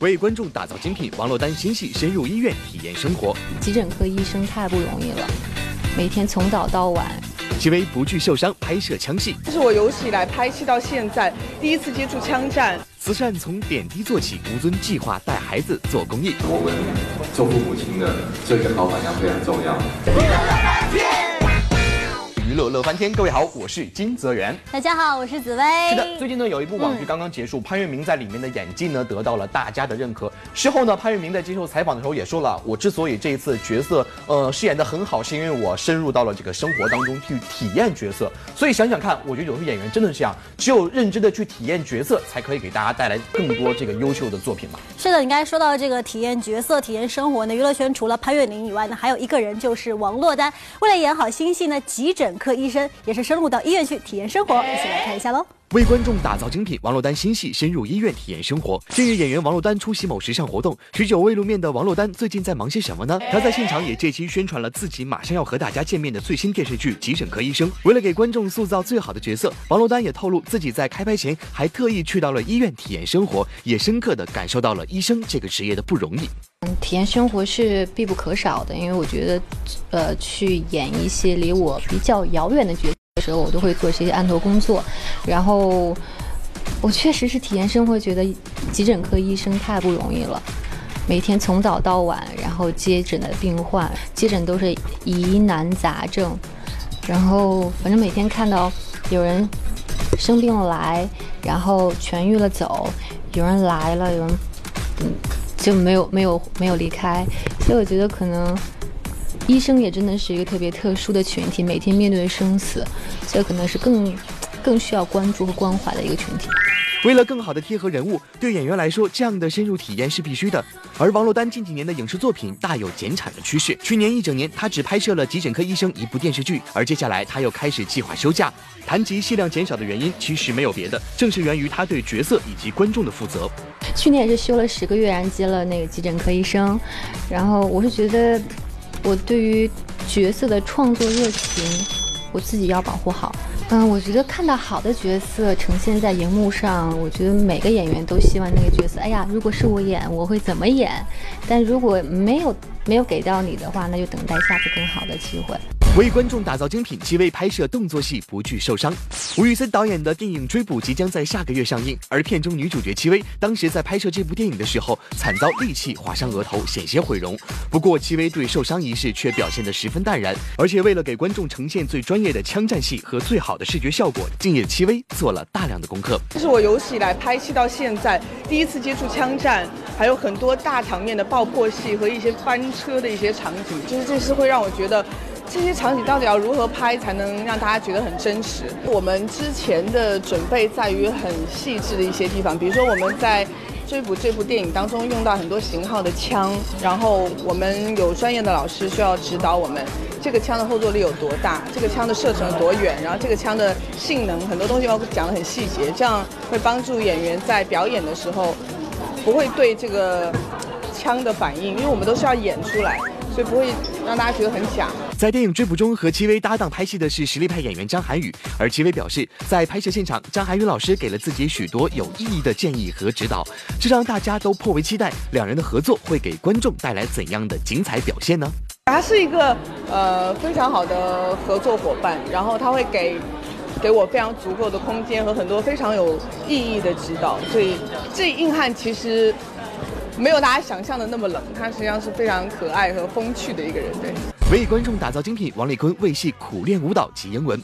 为观众打造精品，王珞丹新戏深入医院体验生活。急诊科医生太不容易了，每天从早到晚。戚薇不惧受伤拍摄枪戏，这是我有史以来拍戏到现在第一次接触枪战。慈善从点滴做起，吴尊计划带孩子做公益。我们做父母亲的这个好榜样非常重要。娱乐乐翻天，各位好，我是金泽源。大家好，我是紫薇。是的，最近呢有一部网剧刚刚结束，潘粤明在里面的演技呢得到了大家的认可。事后呢，潘粤明在接受采访的时候也说了，我之所以这一次角色呃饰演的很好，是因为我深入到了这个生活当中去体验角色。所以想想看，我觉得有时候演员真的是这样，只有认真的去体验角色，才可以给大家带来更多这个优秀的作品嘛。是的，你刚才说到这个体验角色、体验生活呢，娱乐圈除了潘粤明以外呢，还有一个人就是王珞丹。为了演好新戏呢，急诊科医生也是。深入到医院去体验生活，一起来看一下喽。为观众打造精品，王珞丹新戏深入医院体验生活。近日，演员王珞丹出席某时尚活动，许久未露面的王珞丹最近在忙些什么呢？她在现场也借机宣传了自己马上要和大家见面的最新电视剧《急诊科医生》。为了给观众塑造最好的角色，王珞丹也透露自己在开拍前还特意去到了医院体验生活，也深刻的感受到了医生这个职业的不容易。嗯，体验生活是必不可少的，因为我觉得，呃，去演一些离我比较遥远的角色的。时候我都会做这些案头工作，然后我确实是体验生活，觉得急诊科医生太不容易了，每天从早到晚，然后接诊的病患，接诊都是疑难杂症，然后反正每天看到有人生病了来，然后痊愈了走，有人来了，有人嗯就没有没有没有离开，所以我觉得可能。医生也真的是一个特别特殊的群体，每天面对生死，所以可能是更更需要关注和关怀的一个群体。为了更好的贴合人物，对演员来说，这样的深入体验是必须的。而王珞丹近几年的影视作品大有减产的趋势，去年一整年她只拍摄了《急诊科医生》一部电视剧，而接下来她又开始计划休假。谈及戏量减少的原因，其实没有别的，正是源于她对角色以及观众的负责。去年也是休了十个月，然后接了那个《急诊科医生》，然后我是觉得。我对于角色的创作热情，我自己要保护好。嗯，我觉得看到好的角色呈现在荧幕上，我觉得每个演员都希望那个角色，哎呀，如果是我演，我会怎么演？但如果没有没有给到你的话，那就等待下次更好的机会。为观众打造精品，戚薇拍摄动作戏不惧受伤。吴宇森导演的电影《追捕》即将在下个月上映，而片中女主角戚薇当时在拍摄这部电影的时候，惨遭利器划伤额头，险些毁容。不过戚薇对受伤一事却表现得十分淡然，而且为了给观众呈现最专业的枪战戏和最好的视觉效果，敬业戚薇做了大量的功课。这是我有史以来拍戏到现在第一次接触枪战，还有很多大场面的爆破戏和一些翻车的一些场景，就是这是会让我觉得。这些场景到底要如何拍才能让大家觉得很真实？我们之前的准备在于很细致的一些地方，比如说我们在追捕这部电影当中用到很多型号的枪，然后我们有专业的老师需要指导我们，这个枪的后坐力有多大，这个枪的射程有多远，然后这个枪的性能很多东西要讲得很细节，这样会帮助演员在表演的时候不会对这个枪的反应，因为我们都是要演出来。所以不会让大家觉得很假。在电影《追捕》中和戚薇搭档拍戏的是实力派演员张涵予，而戚薇表示，在拍摄现场，张涵予老师给了自己许多有意义的建议和指导，这让大家都颇为期待两人的合作会给观众带来怎样的精彩表现呢？他是一个呃非常好的合作伙伴，然后他会给给我非常足够的空间和很多非常有意义的指导，所以这硬汉其实。没有大家想象的那么冷，他实际上是非常可爱和风趣的一个人，对。为观众打造精品，王丽坤为戏苦练舞蹈及英文。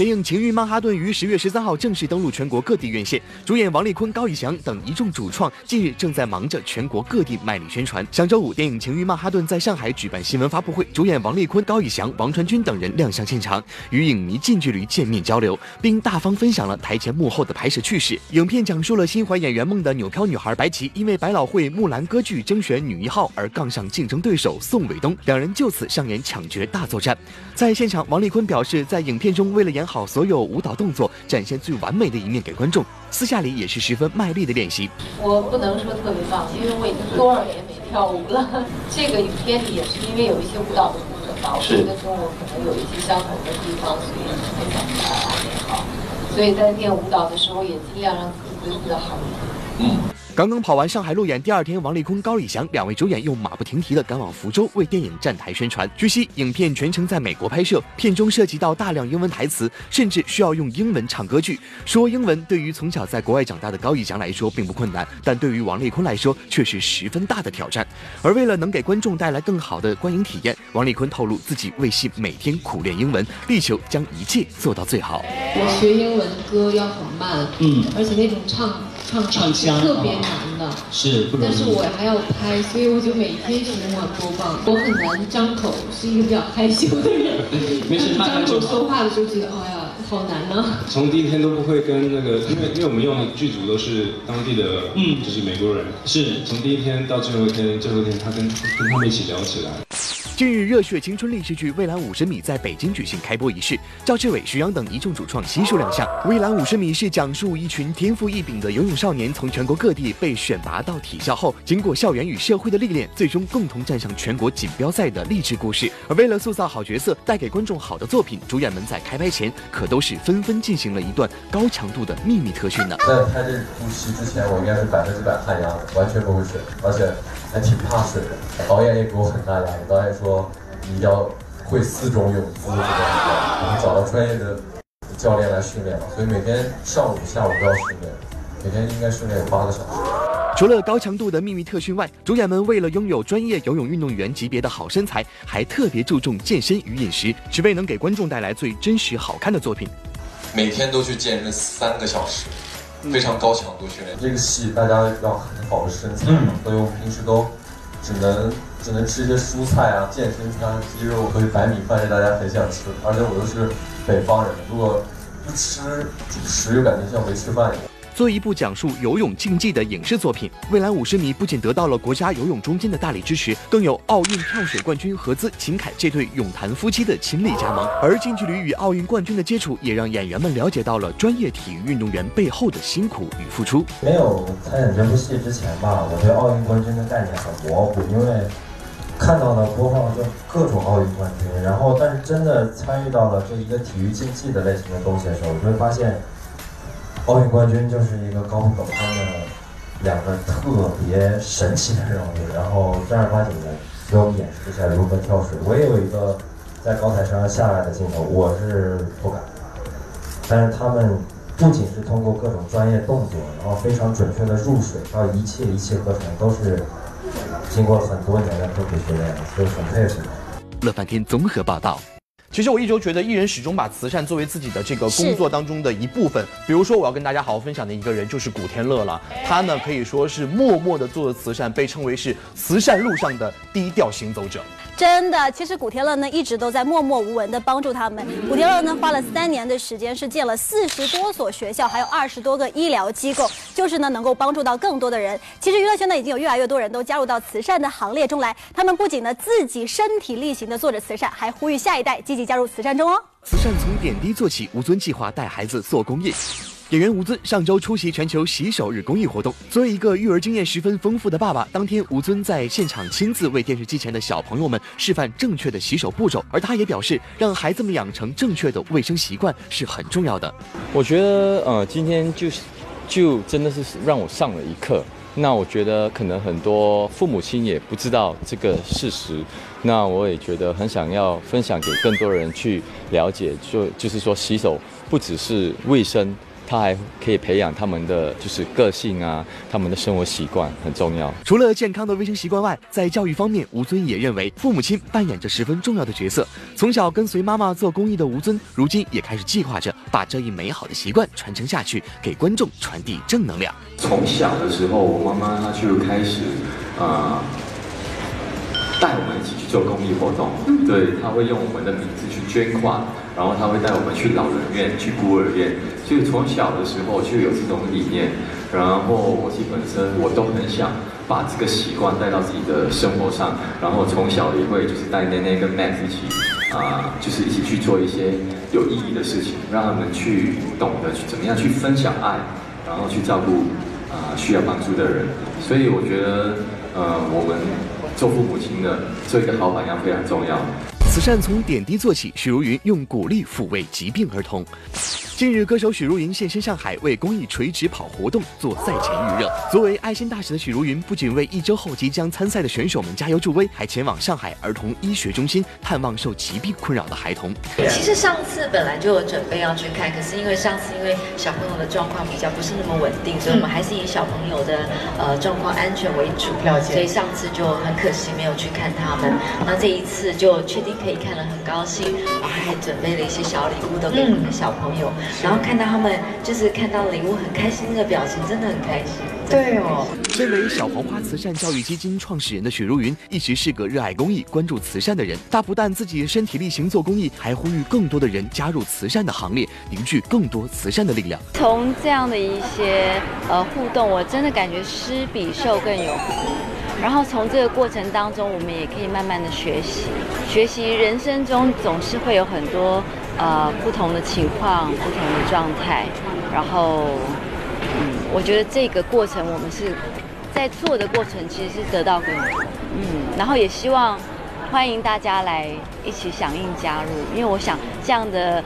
电影《情欲曼哈顿》于十月十三号正式登陆全国各地院线，主演王丽坤、高以翔等一众主创近日正在忙着全国各地卖力宣传。上周五，电影《情欲曼哈顿》在上海举办新闻发布会，主演王丽坤、高以翔、王传君等人亮相现场，与影迷近距离见面交流，并大方分享了台前幕后的拍摄趣事。影片讲述了心怀演员梦的纽漂女孩白琪，因为百老汇木兰歌剧征选女一号而杠上竞争对手宋伟东，两人就此上演。抢角大作战，在现场，王丽坤表示，在影片中为了演好所有舞蹈动作，展现最完美的一面给观众，私下里也是十分卖力的练习。我不能说特别棒，因为我已经多少年没跳舞了。这个影片里也是因为有一些舞蹈的部分吧，我觉得跟我可能有一些相同的地方，所以很想把它练好。所以在练舞蹈的时候，也尽量让自己对自己好一点。嗯。刚刚跑完上海路演，第二天，王丽坤、高以翔两位主演又马不停蹄地赶往福州为电影站台宣传。据悉，影片全程在美国拍摄，片中涉及到大量英文台词，甚至需要用英文唱歌剧。说英文对于从小在国外长大的高以翔来说并不困难，但对于王丽坤来说却是十分大的挑战。而为了能给观众带来更好的观影体验，王丽坤透露自己为戏每天苦练英文，力求将一切做到最好。我学英文歌要很慢，嗯，而且那种唱。唱唱腔特别难的，是，但是我还要拍，所以我就每天循环播放。我很难张口，是一个比较害羞的人。没事，张口说话的时候觉得，哎呀，好难呢。从第一天都不会跟那个，因为因为我们用的剧组都是当地的，嗯，就是美国人。是从第一天到最后一天，最后一天他跟跟他们一起聊起来。近日，热血青春励志剧《蔚蓝五十米》在北京举行开播仪式，赵志伟、徐阳等一众主创悉数亮相。《蔚蓝五十米》是讲述一群天赋异禀的游泳少年从全国各地被选拔到体校后，经过校园与社会的历练，最终共同站上全国锦标赛的励志故事。而为了塑造好角色，带给观众好的作品，主演们在开拍前可都是纷纷进行了一段高强度的秘密特训呢。在拍这部戏之前，我应该是百分之百汗压，完全不会水，而且还挺怕水的。导演也给我很大压力，导演说。你要会四种泳姿，这样子，然后找到专业的教练来训练嘛。所以每天上午、下午都要训练，每天应该训练有八个小时。除了高强度的秘密特训外，主演们为了拥有专业游泳运动员级别的好身材，还特别注重健身与饮食，只为能给观众带来最真实好看的作品。每天都去健身三个小时，非常高强度训练。这个戏大家要很好的身材，所以我们平时都只能。只能吃一些蔬菜啊，健身餐、鸡肉和白米饭，是大家很想吃。而且我又是北方人，如果不吃主食，又感觉像没吃饭一样。作为一部讲述游泳竞技的影视作品，《未来五十米》不仅得到了国家游泳中心的大力支持，更有奥运跳水冠军何姿、秦凯这对泳坛夫妻的亲力加盟。而近距离与奥运冠军的接触，也让演员们了解到了专业体育运动员背后的辛苦与付出。没有参演这部戏之前吧，我对奥运冠军的概念很模糊，因为。看到了播放就各种奥运冠军，然后但是真的参与到了这一个体育竞技的类型的东西的时候，我就会发现，奥运冠军就是一个高不可攀的两个特别神奇的人物，然后正儿八经的给我们演示一下如何跳水。我也有一个在高台上下来的镜头，我是不敢，但是他们不仅是通过各种专业动作，然后非常准确的入水，到一切一气呵成，都是。经过很多年的科普训练，所以很佩服。乐翻天综合报道。其实我一直觉得艺人始终把慈善作为自己的这个工作当中的一部分。比如说，我要跟大家好好分享的一个人就是古天乐了。他呢可以说是默默的做慈善，被称为是慈善路上的低调行走者。真的，其实古天乐呢一直都在默默无闻的帮助他们。古天乐呢花了三年的时间，是建了四十多所学校，还有二十多个医疗机构，就是呢能够帮助到更多的人。其实娱乐圈呢已经有越来越多人都加入到慈善的行列中来，他们不仅呢自己身体力行的做着慈善，还呼吁下一代积极加入慈善中哦。慈善从点滴做起，吴尊计划带孩子做公益。演员吴尊上周出席全球洗手日公益活动。作为一个育儿经验十分丰富的爸爸，当天吴尊在现场亲自为电视机前的小朋友们示范正确的洗手步骤。而他也表示，让孩子们养成正确的卫生习惯是很重要的。我觉得，呃，今天就是就真的是让我上了一课。那我觉得可能很多父母亲也不知道这个事实。那我也觉得很想要分享给更多人去了解，就就是说洗手不只是卫生。他还可以培养他们的就是个性啊，他们的生活习惯很重要。除了健康的卫生习惯外，在教育方面，吴尊也认为父母亲扮演着十分重要的角色。从小跟随妈妈做公益的吴尊，如今也开始计划着把这一美好的习惯传承下去，给观众传递正能量。从小的时候，我妈妈她就开始啊带我们一起去做公益活动，对，他会用我们的名字去捐款。然后他会带我们去老人院、去孤儿院，就从小的时候就有这种理念。然后我自己本身我都很想把这个习惯带到自己的生活上。然后从小也会就是带奶奶跟 Max 一起啊，就是一起去做一些有意义的事情，让他们去懂得去怎么样去分享爱，然后去照顾啊需要帮助的人。所以我觉得，呃，我们做父母亲的做一个好榜样非常重要。慈善从点滴做起，许茹芸用鼓励抚慰疾病儿童。近日，歌手许茹芸现身上海，为公益垂直跑活动做赛前预热。作为爱心大使的许茹芸，不仅为一周后即将参赛的选手们加油助威，还前往上海儿童医学中心探望受疾病困扰的孩童。其实上次本来就有准备要去看，可是因为上次因为小朋友的状况比较不是那么稳定，所以我们还是以小朋友的呃状况安全为主。所以上次就很可惜没有去看他们。那这一次就确定可以看了，很高兴，然后还准备了一些小礼物都给我们的小朋友。然后看到他们就是看到礼物很开心的表情，真的很开心。对哦，身为小黄花慈善教育基金创始人的许茹芸，一直是个热爱公益、关注慈善的人。她不但自己身体力行做公益，还呼吁更多的人加入慈善的行列，凝聚更多慈善的力量。从这样的一些呃互动，我真的感觉施比受更有福。然后从这个过程当中，我们也可以慢慢的学习，学习人生中总是会有很多。呃，不同的情况，不同的状态，然后，嗯，我觉得这个过程我们是在做的过程，其实是得到更多，嗯，然后也希望欢迎大家来一起响应加入，因为我想这样的。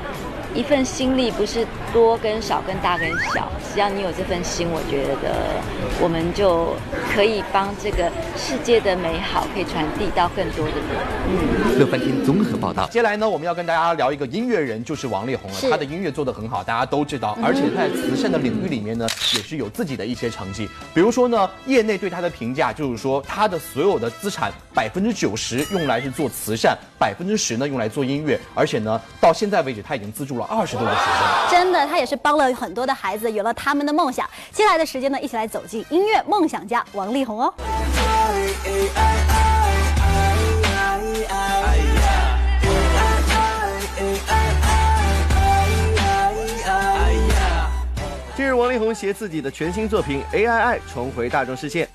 一份心力不是多跟少，跟大跟小，只要你有这份心，我觉得我们就可以帮这个世界的美好可以传递到更多的人。嗯，乐翻天综合报道。接下来呢，我们要跟大家聊一个音乐人，就是王力宏了。他的音乐做得很好，大家都知道，而且在慈善的领域里面呢，也是有自己的一些成绩。比如说呢，业内对他的评价就是说，他的所有的资产百分之九十用来是做慈善，百分之十呢用来做音乐，而且呢，到现在为止他已经资助了。二十多个学生，真的，他也是帮了很多的孩子，有了他们的梦想。接下来的时间呢，一起来走进音乐梦想家王力宏哦。近日，王力宏携自己的全新作品《A I I》重回大众视线。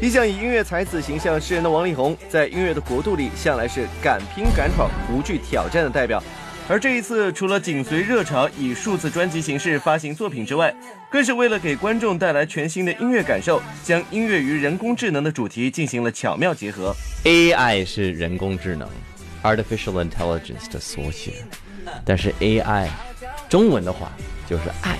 一向以音乐才子形象示人的王力宏，在音乐的国度里，向来是敢拼敢闯、不惧挑战的代表。而这一次，除了紧随热潮以数字专辑形式发行作品之外，更是为了给观众带来全新的音乐感受，将音乐与人工智能的主题进行了巧妙结合。AI 是人工智能，artificial intelligence 的缩写，但是 AI 中文的话就是爱，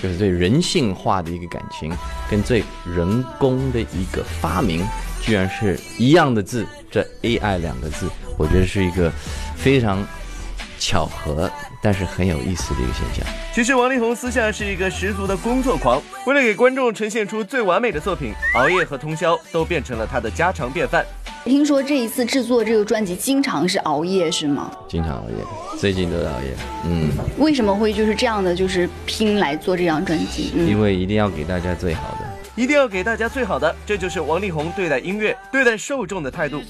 就是最人性化的一个感情，跟最人工的一个发明，居然是一样的字。这 AI 两个字，我觉得是一个非常。巧合，但是很有意思的一个现象。其实王力宏私下是一个十足的工作狂，为了给观众呈现出最完美的作品，熬夜和通宵都变成了他的家常便饭。听说这一次制作这个专辑，经常是熬夜是吗？经常熬夜，最近都在熬夜。嗯，为什么会就是这样的，就是拼来做这张专辑？因为一定要给大家最好的，一定要给大家最好的，这就是王力宏对待音乐、对待受众的态度。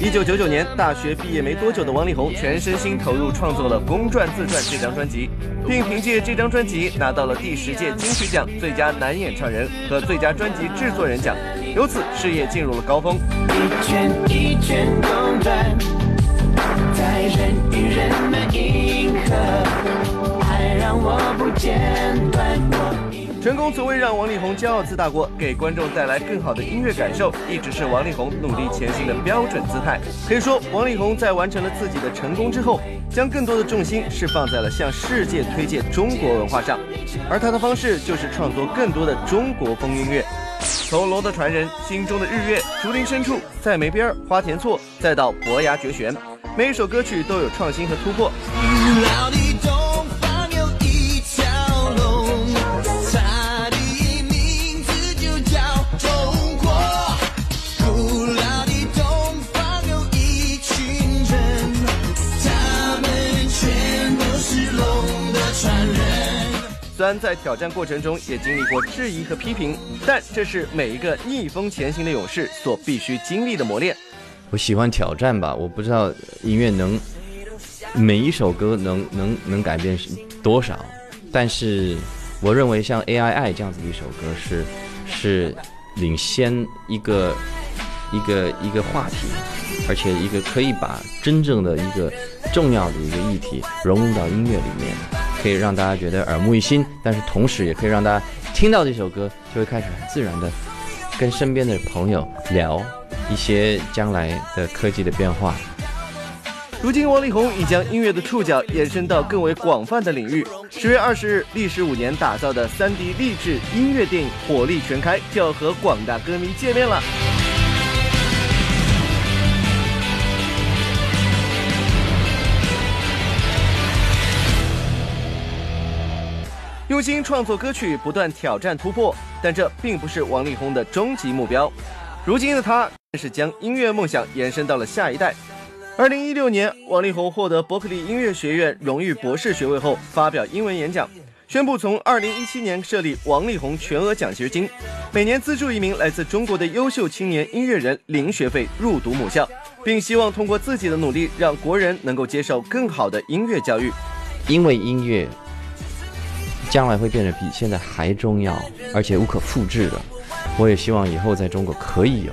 一九九九年大学毕业没多久的王力宏，全身心投入创作了《公传自传》这张专辑，并凭借这张专辑拿到了第十届金曲奖最佳男演唱人和最佳专辑制作人奖，由此事业进入了高峰。一圈一圈公转，在人与人的银河，爱让我不间断。成功从未让王力宏骄傲自大过，给观众带来更好的音乐感受，一直是王力宏努力前行的标准姿态。可以说，王力宏在完成了自己的成功之后，将更多的重心是放在了向世界推荐中国文化上，而他的方式就是创作更多的中国风音乐，从《罗的传人》《心中的日月》《竹林深处》《在梅边》《花田错》，再到《伯牙绝弦》，每一首歌曲都有创新和突破。虽然在挑战过程中也经历过质疑和批评，但这是每一个逆风前行的勇士所必须经历的磨练。我喜欢挑战吧，我不知道音乐能每一首歌能能能改变多少，但是我认为像 A I I 这样子的一首歌是是领先一个一个一个话题，而且一个可以把真正的一个重要的一个议题融入到音乐里面。可以让大家觉得耳目一新，但是同时也可以让大家听到这首歌就会开始很自然的跟身边的朋友聊一些将来的科技的变化。如今，王力宏已将音乐的触角延伸到更为广泛的领域。十月二十日，历时五年打造的三 D 励志音乐电影《火力全开》就要和广大歌迷见面了。用心创作歌曲，不断挑战突破，但这并不是王力宏的终极目标。如今的他更，是将音乐梦想延伸到了下一代。二零一六年，王力宏获得伯克利音乐学院荣誉博士学位后，发表英文演讲，宣布从二零一七年设立王力宏全额奖学金，每年资助一名来自中国的优秀青年音乐人零学费入读母校，并希望通过自己的努力，让国人能够接受更好的音乐教育。因为音乐。将来会变得比现在还重要，而且无可复制的。我也希望以后在中国可以有，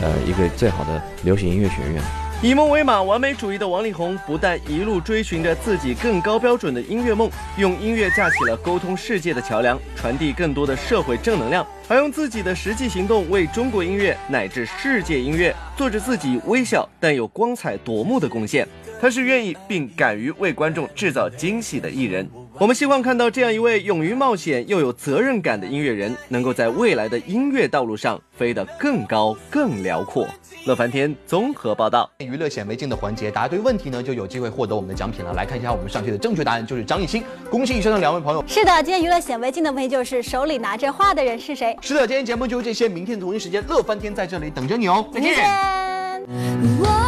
呃，一个最好的流行音乐学院。以梦为马、完美主义的王力宏，不但一路追寻着自己更高标准的音乐梦，用音乐架起了沟通世界的桥梁，传递更多的社会正能量，还用自己的实际行动为中国音乐乃至世界音乐做着自己微小但又光彩夺目的贡献。他是愿意并敢于为观众制造惊喜的艺人。我们希望看到这样一位勇于冒险又有责任感的音乐人，能够在未来的音乐道路上飞得更高、更辽阔。乐翻天综合报道，娱乐显微镜的环节，答对问题呢就有机会获得我们的奖品了。来看一下我们上期的正确答案，就是张艺兴。恭喜以上的两位朋友。是的，今天娱乐显微镜的问题就是手里拿着画的人是谁？是的，今天节目就这些，明天同一时间乐翻天在这里等着你哦。再见。